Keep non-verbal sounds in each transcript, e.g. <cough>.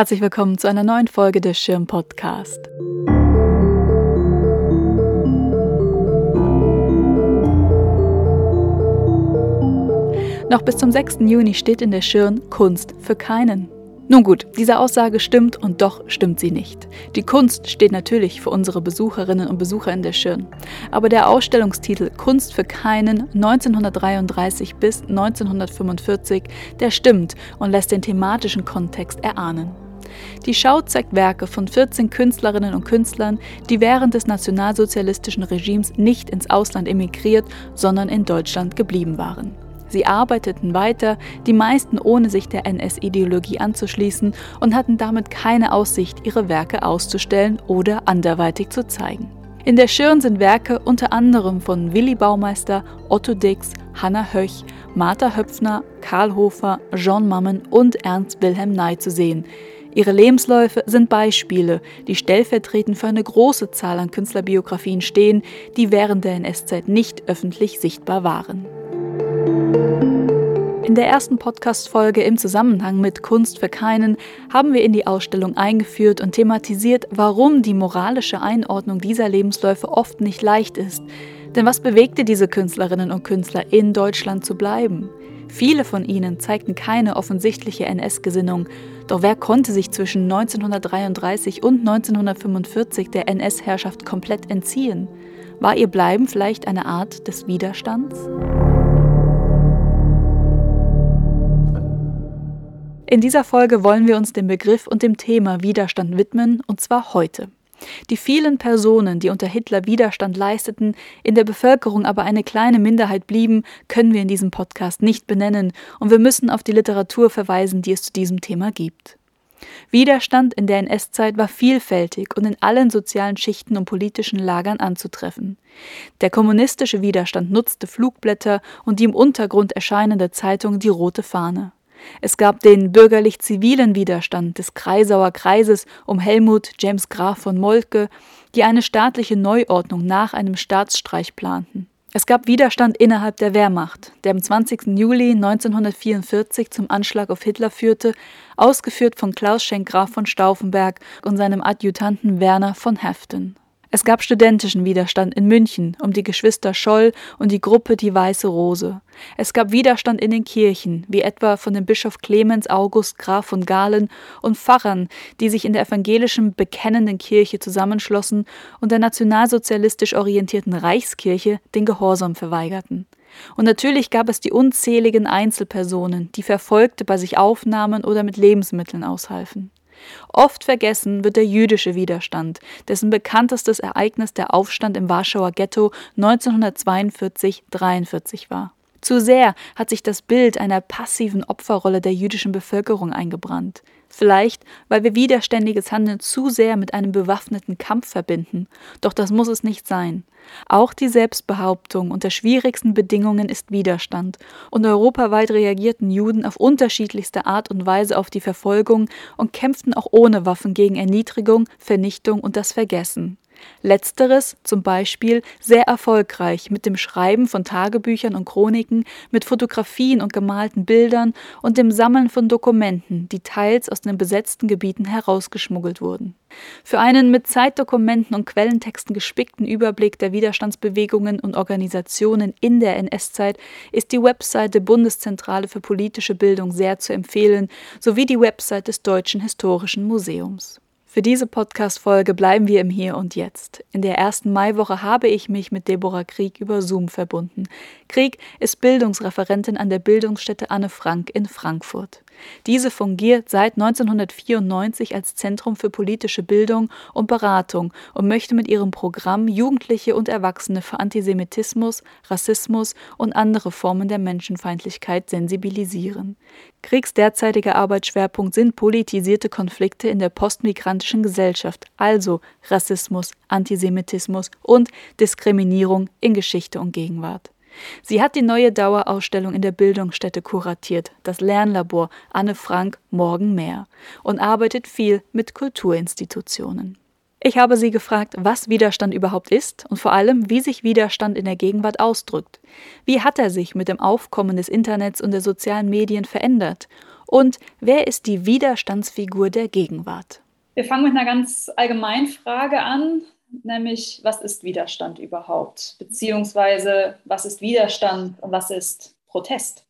Herzlich willkommen zu einer neuen Folge des Schirm Podcast. Noch bis zum 6. Juni steht in der Schirn Kunst für keinen. Nun gut, diese Aussage stimmt und doch stimmt sie nicht. Die Kunst steht natürlich für unsere Besucherinnen und Besucher in der Schirn. Aber der Ausstellungstitel Kunst für keinen 1933 bis 1945, der stimmt und lässt den thematischen Kontext erahnen. Die Schau zeigt Werke von 14 Künstlerinnen und Künstlern, die während des nationalsozialistischen Regimes nicht ins Ausland emigriert, sondern in Deutschland geblieben waren. Sie arbeiteten weiter, die meisten ohne sich der NS-Ideologie anzuschließen und hatten damit keine Aussicht, ihre Werke auszustellen oder anderweitig zu zeigen. In der Schirn sind Werke unter anderem von Willi Baumeister, Otto Dix, Hanna Höch, Martha Höpfner, Karl Hofer, Jean Mammen und Ernst Wilhelm Ney zu sehen. Ihre Lebensläufe sind Beispiele, die stellvertretend für eine große Zahl an Künstlerbiografien stehen, die während der NS-Zeit nicht öffentlich sichtbar waren. In der ersten Podcast-Folge im Zusammenhang mit Kunst für keinen haben wir in die Ausstellung eingeführt und thematisiert, warum die moralische Einordnung dieser Lebensläufe oft nicht leicht ist. Denn was bewegte diese Künstlerinnen und Künstler, in Deutschland zu bleiben? Viele von ihnen zeigten keine offensichtliche NS-Gesinnung, doch wer konnte sich zwischen 1933 und 1945 der NS-Herrschaft komplett entziehen? War ihr Bleiben vielleicht eine Art des Widerstands? In dieser Folge wollen wir uns dem Begriff und dem Thema Widerstand widmen, und zwar heute. Die vielen Personen, die unter Hitler Widerstand leisteten, in der Bevölkerung aber eine kleine Minderheit blieben, können wir in diesem Podcast nicht benennen, und wir müssen auf die Literatur verweisen, die es zu diesem Thema gibt. Widerstand in der NS-Zeit war vielfältig und in allen sozialen Schichten und politischen Lagern anzutreffen. Der kommunistische Widerstand nutzte Flugblätter und die im Untergrund erscheinende Zeitung Die Rote Fahne. Es gab den bürgerlich-zivilen Widerstand des Kreisauer Kreises um Helmut James Graf von Moltke, die eine staatliche Neuordnung nach einem Staatsstreich planten. Es gab Widerstand innerhalb der Wehrmacht, der am 20. Juli 1944 zum Anschlag auf Hitler führte, ausgeführt von Klaus Schenk Graf von Stauffenberg und seinem Adjutanten Werner von Heften. Es gab studentischen Widerstand in München um die Geschwister Scholl und die Gruppe Die Weiße Rose. Es gab Widerstand in den Kirchen, wie etwa von dem Bischof Clemens August Graf von Galen und Pfarrern, die sich in der evangelischen bekennenden Kirche zusammenschlossen und der nationalsozialistisch orientierten Reichskirche den Gehorsam verweigerten. Und natürlich gab es die unzähligen Einzelpersonen, die Verfolgte bei sich aufnahmen oder mit Lebensmitteln aushalfen. Oft vergessen wird der jüdische Widerstand, dessen bekanntestes Ereignis der Aufstand im Warschauer Ghetto 1942-43 war. Zu sehr hat sich das Bild einer passiven Opferrolle der jüdischen Bevölkerung eingebrannt. Vielleicht, weil wir widerständiges Handeln zu sehr mit einem bewaffneten Kampf verbinden. Doch das muss es nicht sein. Auch die Selbstbehauptung unter schwierigsten Bedingungen ist Widerstand, und europaweit reagierten Juden auf unterschiedlichste Art und Weise auf die Verfolgung und kämpften auch ohne Waffen gegen Erniedrigung, Vernichtung und das Vergessen. Letzteres zum Beispiel sehr erfolgreich mit dem Schreiben von Tagebüchern und Chroniken, mit Fotografien und gemalten Bildern und dem Sammeln von Dokumenten, die teils aus den besetzten Gebieten herausgeschmuggelt wurden. Für einen mit Zeitdokumenten und Quellentexten gespickten Überblick der Widerstandsbewegungen und Organisationen in der NS-Zeit ist die Website Bundeszentrale für politische Bildung sehr zu empfehlen, sowie die Website des Deutschen Historischen Museums. Für diese Podcast-Folge bleiben wir im Hier und Jetzt. In der ersten Maiwoche habe ich mich mit Deborah Krieg über Zoom verbunden. Krieg ist Bildungsreferentin an der Bildungsstätte Anne Frank in Frankfurt. Diese fungiert seit 1994 als Zentrum für politische Bildung und Beratung und möchte mit ihrem Programm Jugendliche und Erwachsene für Antisemitismus, Rassismus und andere Formen der Menschenfeindlichkeit sensibilisieren. Kriegs derzeitiger Arbeitsschwerpunkt sind politisierte Konflikte in der postmigrantischen Gesellschaft, also Rassismus, Antisemitismus und Diskriminierung in Geschichte und Gegenwart. Sie hat die neue Dauerausstellung in der Bildungsstätte kuratiert, das Lernlabor Anne Frank Morgen mehr, und arbeitet viel mit Kulturinstitutionen. Ich habe sie gefragt, was Widerstand überhaupt ist und vor allem, wie sich Widerstand in der Gegenwart ausdrückt. Wie hat er sich mit dem Aufkommen des Internets und der sozialen Medien verändert? Und wer ist die Widerstandsfigur der Gegenwart? Wir fangen mit einer ganz allgemeinen Frage an, nämlich was ist Widerstand überhaupt? Beziehungsweise was ist Widerstand und was ist Protest?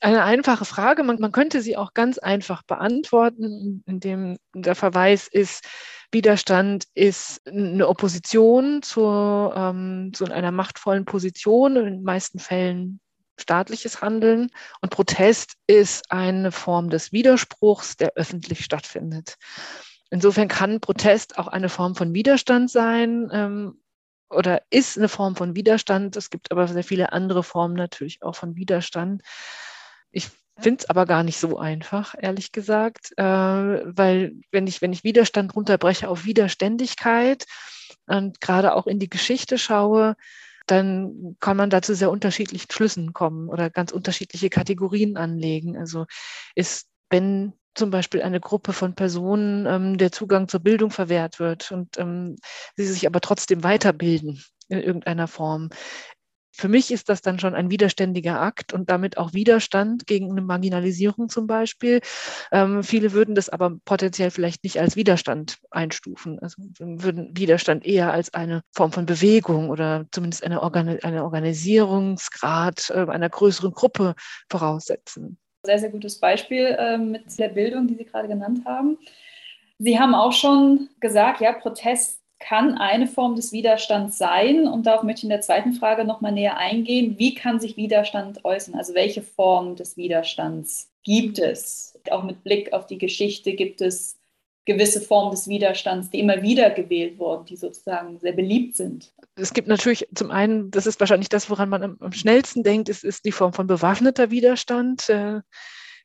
Eine einfache Frage, man, man könnte sie auch ganz einfach beantworten, indem der Verweis ist, Widerstand ist eine Opposition zu, ähm, zu einer machtvollen Position, in den meisten Fällen staatliches Handeln. Und Protest ist eine Form des Widerspruchs, der öffentlich stattfindet. Insofern kann Protest auch eine Form von Widerstand sein ähm, oder ist eine Form von Widerstand. Es gibt aber sehr viele andere Formen natürlich auch von Widerstand. Ich finde es aber gar nicht so einfach, ehrlich gesagt, äh, weil wenn ich, wenn ich Widerstand runterbreche auf Widerständigkeit und gerade auch in die Geschichte schaue, dann kann man dazu sehr unterschiedlichen Schlüssen kommen oder ganz unterschiedliche Kategorien anlegen. Also ist, wenn zum Beispiel eine Gruppe von Personen ähm, der Zugang zur Bildung verwehrt wird und ähm, sie sich aber trotzdem weiterbilden in irgendeiner Form. Für mich ist das dann schon ein widerständiger Akt und damit auch Widerstand gegen eine Marginalisierung zum Beispiel. Ähm, viele würden das aber potenziell vielleicht nicht als Widerstand einstufen, also würden Widerstand eher als eine Form von Bewegung oder zumindest eine, Organ eine Organisierungsgrad äh, einer größeren Gruppe voraussetzen sehr, sehr gutes Beispiel äh, mit der Bildung, die Sie gerade genannt haben. Sie haben auch schon gesagt, ja, Protest kann eine Form des Widerstands sein. Und darauf möchte ich in der zweiten Frage nochmal näher eingehen. Wie kann sich Widerstand äußern? Also welche Form des Widerstands gibt es? Auch mit Blick auf die Geschichte gibt es gewisse Formen des Widerstands, die immer wieder gewählt wurden, die sozusagen sehr beliebt sind. Es gibt natürlich zum einen, das ist wahrscheinlich das, woran man am, am schnellsten denkt, ist, ist die Form von bewaffneter Widerstand. Äh,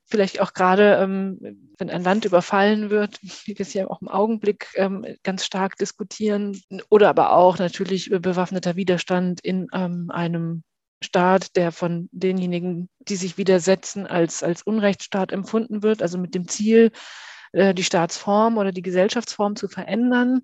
vielleicht auch gerade, ähm, wenn ein Land überfallen wird, wie wir es ja auch im Augenblick ähm, ganz stark diskutieren, oder aber auch natürlich bewaffneter Widerstand in ähm, einem Staat, der von denjenigen, die sich widersetzen, als, als Unrechtsstaat empfunden wird, also mit dem Ziel, äh, die Staatsform oder die Gesellschaftsform zu verändern.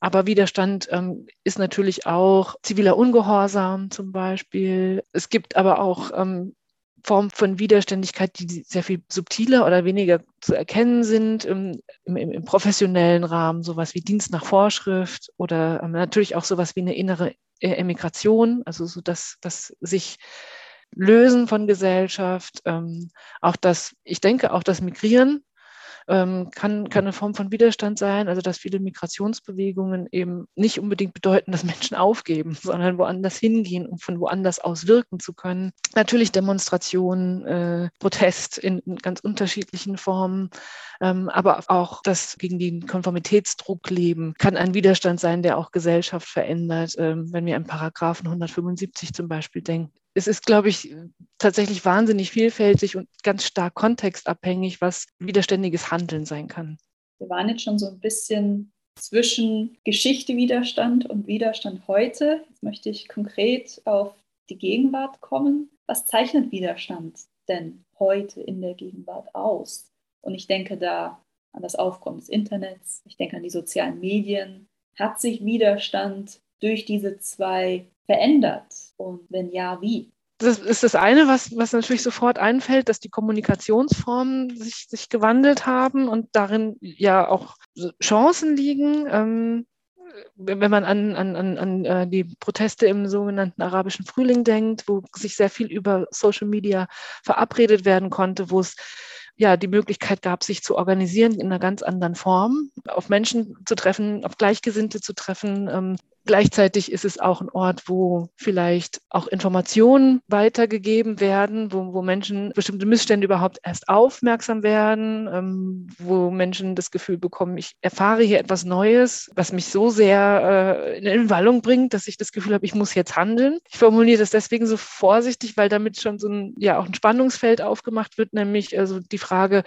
Aber Widerstand ähm, ist natürlich auch ziviler Ungehorsam zum Beispiel. Es gibt aber auch ähm, Formen von Widerständigkeit, die sehr viel subtiler oder weniger zu erkennen sind im, im, im professionellen Rahmen, sowas wie Dienst nach Vorschrift oder ähm, natürlich auch sowas wie eine innere äh, Emigration, also so dass, dass sich Lösen von Gesellschaft, ähm, auch das, ich denke auch das Migrieren ähm, kann, kann eine Form von Widerstand sein. Also dass viele Migrationsbewegungen eben nicht unbedingt bedeuten, dass Menschen aufgeben, <laughs> sondern woanders hingehen, um von woanders aus wirken zu können. Natürlich Demonstrationen, äh, Protest in, in, ganz unterschiedlichen Formen, ähm, aber auch das gegen den Konformitätsdruck leben kann ein Widerstand sein, der auch Gesellschaft verändert. Ähm, wenn wir an Paragraphen 175 zum Beispiel denken, es ist, glaube ich, tatsächlich wahnsinnig vielfältig und ganz stark kontextabhängig, was widerständiges Handeln sein kann. Wir waren jetzt schon so ein bisschen zwischen Geschichte Widerstand und Widerstand heute. Jetzt möchte ich konkret auf die Gegenwart kommen. Was zeichnet Widerstand denn heute in der Gegenwart aus? Und ich denke da an das Aufkommen des Internets, ich denke an die sozialen Medien. Hat sich Widerstand durch diese zwei verändert? Und wenn ja, wie? Das ist das eine, was, was natürlich sofort einfällt, dass die Kommunikationsformen sich, sich gewandelt haben und darin ja auch Chancen liegen. Ähm, wenn man an, an, an, an äh, die Proteste im sogenannten arabischen Frühling denkt, wo sich sehr viel über Social Media verabredet werden konnte, wo es ja die Möglichkeit gab, sich zu organisieren in einer ganz anderen Form, auf Menschen zu treffen, auf Gleichgesinnte zu treffen, ähm, Gleichzeitig ist es auch ein Ort, wo vielleicht auch Informationen weitergegeben werden, wo, wo Menschen bestimmte Missstände überhaupt erst aufmerksam werden, ähm, wo Menschen das Gefühl bekommen, ich erfahre hier etwas Neues, was mich so sehr äh, in Wallung bringt, dass ich das Gefühl habe, ich muss jetzt handeln. Ich formuliere das deswegen so vorsichtig, weil damit schon so ein, ja, auch ein Spannungsfeld aufgemacht wird, nämlich also die Frage,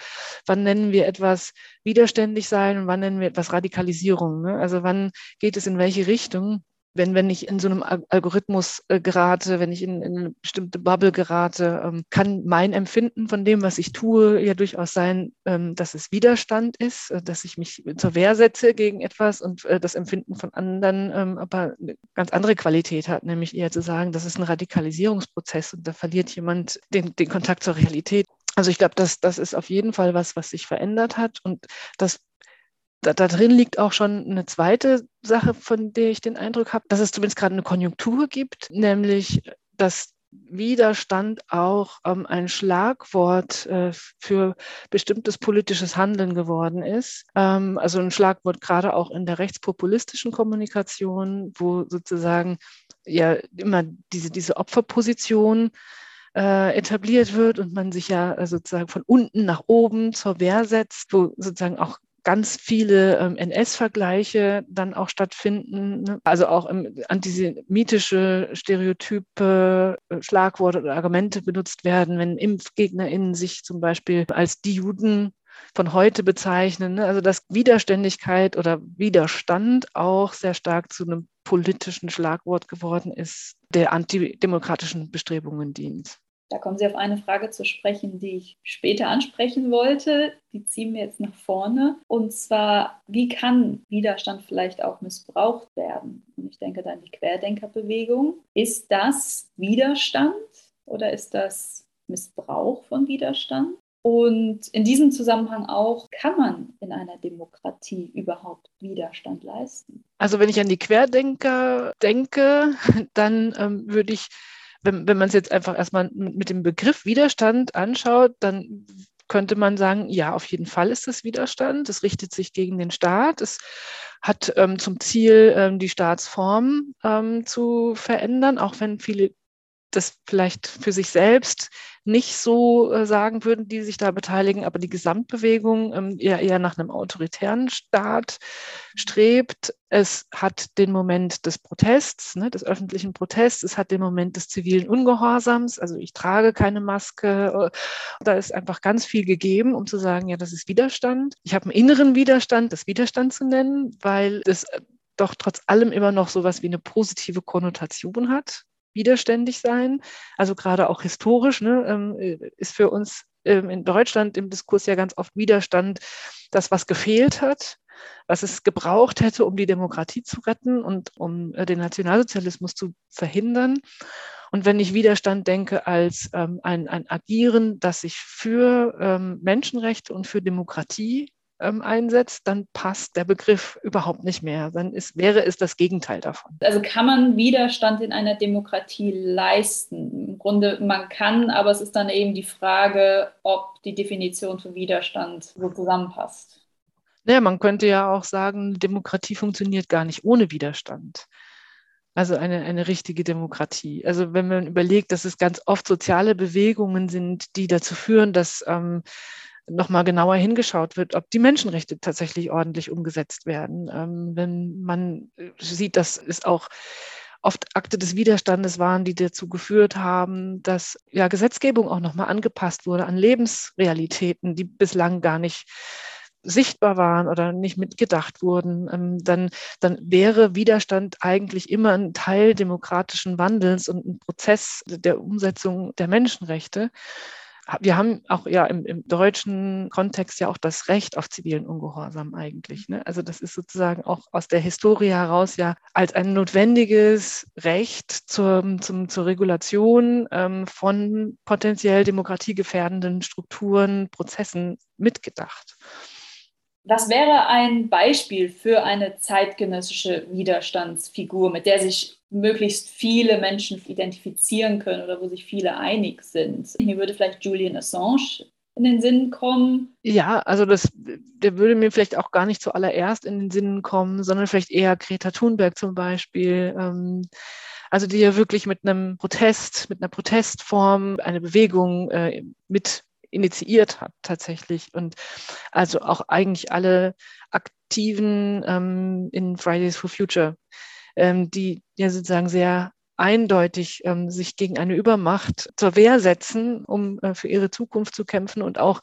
wann nennen wir etwas widerständig sein und wann nennen wir etwas Radikalisierung? Ne? Also wann geht es in welche Richtung? Wenn, wenn ich in so einem Algorithmus äh, gerate, wenn ich in, in, eine bestimmte Bubble gerate, ähm, kann mein Empfinden von dem, was ich tue, ja durchaus sein, ähm, dass es Widerstand ist, äh, dass ich mich zur Wehr setze gegen etwas und äh, das Empfinden von anderen ähm, aber eine ganz andere Qualität hat, nämlich eher zu sagen, das ist ein Radikalisierungsprozess und da verliert jemand den, den Kontakt zur Realität. Also ich glaube, das, das ist auf jeden Fall was, was sich verändert hat. Und das, da, da drin liegt auch schon eine zweite Sache, von der ich den Eindruck habe, dass es zumindest gerade eine Konjunktur gibt, nämlich dass Widerstand auch ähm, ein Schlagwort äh, für bestimmtes politisches Handeln geworden ist. Ähm, also ein Schlagwort gerade auch in der rechtspopulistischen Kommunikation, wo sozusagen ja immer diese, diese Opferposition äh, etabliert wird und man sich ja äh, sozusagen von unten nach oben zur Wehr setzt, wo sozusagen auch ganz viele ähm, NS-Vergleiche dann auch stattfinden. Ne? Also auch antisemitische Stereotype, äh, Schlagworte oder Argumente benutzt werden, wenn ImpfgegnerInnen sich zum Beispiel als die Juden von heute bezeichnen. Ne? Also dass Widerständigkeit oder Widerstand auch sehr stark zu einem politischen Schlagwort geworden ist, der antidemokratischen Bestrebungen dient. Da kommen Sie auf eine Frage zu sprechen, die ich später ansprechen wollte. Die ziehen wir jetzt nach vorne. Und zwar, wie kann Widerstand vielleicht auch missbraucht werden? Und ich denke da an die Querdenkerbewegung. Ist das Widerstand oder ist das Missbrauch von Widerstand? Und in diesem Zusammenhang auch, kann man in einer Demokratie überhaupt Widerstand leisten? Also wenn ich an die Querdenker denke, <laughs> dann ähm, würde ich wenn, wenn man es jetzt einfach erstmal mit dem Begriff Widerstand anschaut, dann könnte man sagen, ja, auf jeden Fall ist das Widerstand. Es richtet sich gegen den Staat. Es hat ähm, zum Ziel, ähm, die Staatsform ähm, zu verändern, auch wenn viele das vielleicht für sich selbst nicht so äh, sagen würden, die sich da beteiligen, aber die Gesamtbewegung ähm, eher, eher nach einem autoritären Staat strebt. Es hat den Moment des Protests, ne, des öffentlichen Protests, es hat den Moment des zivilen Ungehorsams, also ich trage keine Maske. Äh, da ist einfach ganz viel gegeben, um zu sagen, ja, das ist Widerstand. Ich habe einen inneren Widerstand, das Widerstand zu nennen, weil es äh, doch trotz allem immer noch so was wie eine positive Konnotation hat widerständig sein. Also gerade auch historisch ne, ähm, ist für uns ähm, in Deutschland im Diskurs ja ganz oft Widerstand das, was gefehlt hat, was es gebraucht hätte, um die Demokratie zu retten und um äh, den Nationalsozialismus zu verhindern. Und wenn ich Widerstand denke als ähm, ein, ein Agieren, das sich für ähm, Menschenrechte und für Demokratie ähm, einsetzt, dann passt der Begriff überhaupt nicht mehr. Dann ist, wäre es das Gegenteil davon. Also kann man Widerstand in einer Demokratie leisten? Im Grunde, man kann, aber es ist dann eben die Frage, ob die Definition von Widerstand so zusammenpasst. Naja, man könnte ja auch sagen, Demokratie funktioniert gar nicht ohne Widerstand. Also eine, eine richtige Demokratie. Also wenn man überlegt, dass es ganz oft soziale Bewegungen sind, die dazu führen, dass ähm, nochmal genauer hingeschaut wird, ob die Menschenrechte tatsächlich ordentlich umgesetzt werden. Ähm, wenn man äh, sieht, dass es auch oft Akte des Widerstandes waren, die dazu geführt haben, dass ja Gesetzgebung auch nochmal angepasst wurde an Lebensrealitäten, die bislang gar nicht sichtbar waren oder nicht mitgedacht wurden, ähm, dann, dann wäre Widerstand eigentlich immer ein Teil demokratischen Wandels und ein Prozess der Umsetzung der Menschenrechte wir haben auch ja im, im, deutschen Kontext ja auch das Recht auf zivilen Ungehorsam eigentlich. Ne? Also das ist sozusagen auch aus der Historie heraus ja als ein notwendiges Recht zur, zum, zur Regulation ähm, von potenziell demokratiegefährdenden Strukturen, Prozessen mitgedacht. Was wäre ein Beispiel für eine zeitgenössische Widerstandsfigur, mit der sich möglichst viele Menschen identifizieren können oder wo sich viele einig sind? Mir würde vielleicht Julian Assange in den Sinn kommen. Ja, also das, der würde mir vielleicht auch gar nicht zuallererst in den Sinn kommen, sondern vielleicht eher Greta Thunberg zum Beispiel. Ähm, also die ja wirklich mit einem Protest, mit einer Protestform eine Bewegung äh, mit initiiert hat tatsächlich. Und also auch eigentlich alle Aktiven ähm, in Fridays for Future, ähm, die ja sozusagen sehr eindeutig ähm, sich gegen eine Übermacht zur Wehr setzen, um äh, für ihre Zukunft zu kämpfen und auch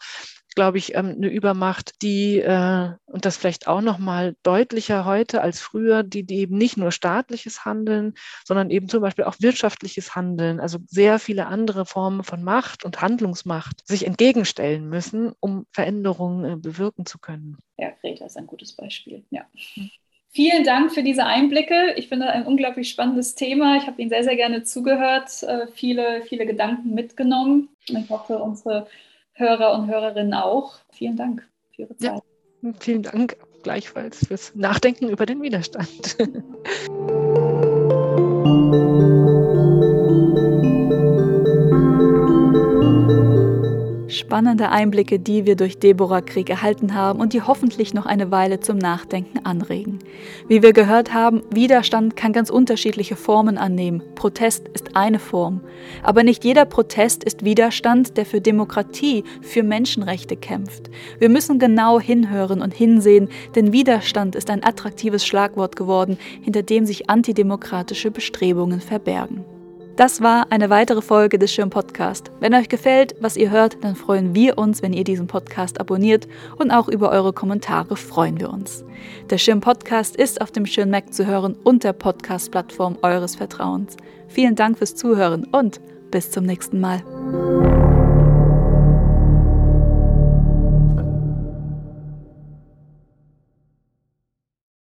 glaube ich, ähm, eine Übermacht, die, äh, und das vielleicht auch noch mal deutlicher heute als früher, die, die eben nicht nur staatliches Handeln, sondern eben zum Beispiel auch wirtschaftliches Handeln, also sehr viele andere Formen von Macht und Handlungsmacht sich entgegenstellen müssen, um Veränderungen äh, bewirken zu können. Ja, Greta ist ein gutes Beispiel, ja. Vielen Dank für diese Einblicke. Ich finde ein unglaublich spannendes Thema. Ich habe Ihnen sehr, sehr gerne zugehört, äh, viele, viele Gedanken mitgenommen. Ich hoffe, unsere Hörer und Hörerinnen auch. Vielen Dank für Ihre Zeit. Ja, vielen Dank gleichfalls fürs Nachdenken über den Widerstand. <laughs> Spannende Einblicke, die wir durch Deborah Krieg erhalten haben und die hoffentlich noch eine Weile zum Nachdenken anregen. Wie wir gehört haben, Widerstand kann ganz unterschiedliche Formen annehmen. Protest ist eine Form. Aber nicht jeder Protest ist Widerstand, der für Demokratie, für Menschenrechte kämpft. Wir müssen genau hinhören und hinsehen, denn Widerstand ist ein attraktives Schlagwort geworden, hinter dem sich antidemokratische Bestrebungen verbergen. Das war eine weitere Folge des Schirm Podcast. Wenn euch gefällt, was ihr hört, dann freuen wir uns, wenn ihr diesen Podcast abonniert und auch über eure Kommentare freuen wir uns. Der Schirm Podcast ist auf dem Schirm Mac zu hören und der Podcast-Plattform eures Vertrauens. Vielen Dank fürs Zuhören und bis zum nächsten Mal.